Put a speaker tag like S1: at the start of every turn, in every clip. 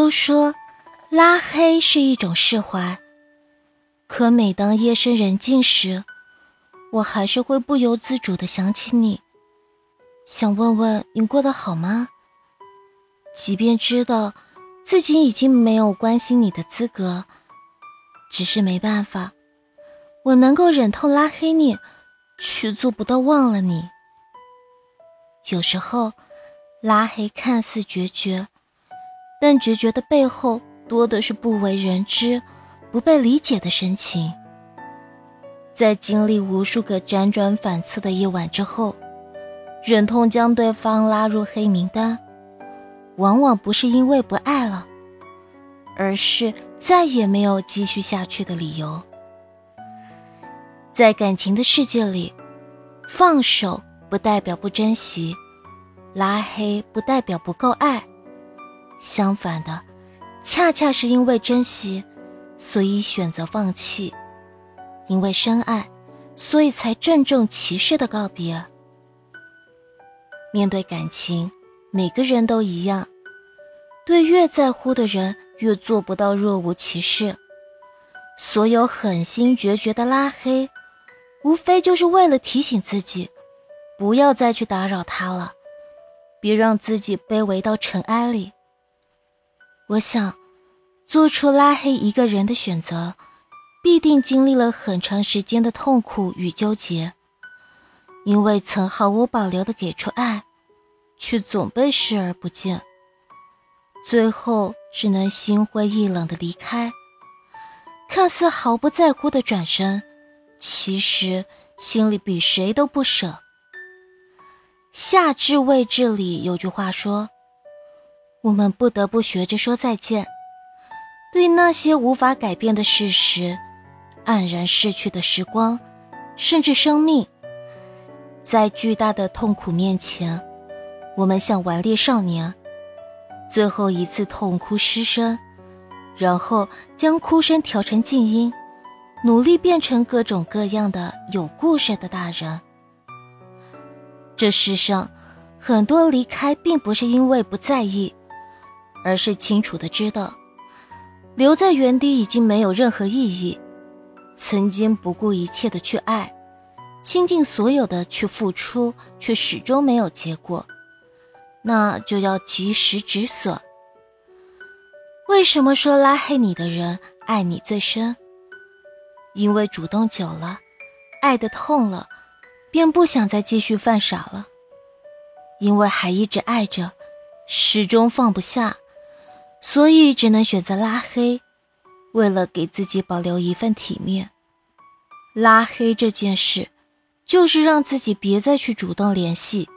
S1: 都说拉黑是一种释怀，可每当夜深人静时，我还是会不由自主的想起你，想问问你过得好吗？即便知道自己已经没有关心你的资格，只是没办法，我能够忍痛拉黑你，却做不到忘了你。有时候，拉黑看似决绝。但决绝的背后，多的是不为人知、不被理解的深情。在经历无数个辗转反侧的夜晚之后，忍痛将对方拉入黑名单，往往不是因为不爱了，而是再也没有继续下去的理由。在感情的世界里，放手不代表不珍惜，拉黑不代表不够爱。相反的，恰恰是因为珍惜，所以选择放弃；因为深爱，所以才郑重其事的告别。面对感情，每个人都一样，对越在乎的人，越做不到若无其事。所有狠心决绝的拉黑，无非就是为了提醒自己，不要再去打扰他了，别让自己卑微到尘埃里。我想，做出拉黑一个人的选择，必定经历了很长时间的痛苦与纠结，因为曾毫无保留的给出爱，却总被视而不见，最后只能心灰意冷的离开。看似毫不在乎的转身，其实心里比谁都不舍。夏至未至里有句话说。我们不得不学着说再见，对那些无法改变的事实，黯然逝去的时光，甚至生命，在巨大的痛苦面前，我们像顽劣少年，最后一次痛哭失声，然后将哭声调成静音，努力变成各种各样的有故事的大人。这世上，很多离开并不是因为不在意。而是清楚的知道，留在原地已经没有任何意义。曾经不顾一切的去爱，倾尽所有的去付出，却始终没有结果，那就要及时止损。为什么说拉黑你的人爱你最深？因为主动久了，爱的痛了，便不想再继续犯傻了。因为还一直爱着，始终放不下。所以只能选择拉黑，为了给自己保留一份体面。拉黑这件事，就是让自己别再去主动联系。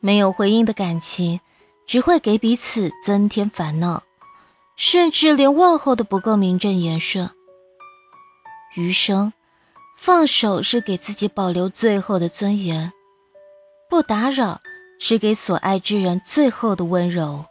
S1: 没有回应的感情，只会给彼此增添烦恼，甚至连问候都不够名正言顺。余生，放手是给自己保留最后的尊严，不打扰是给所爱之人最后的温柔。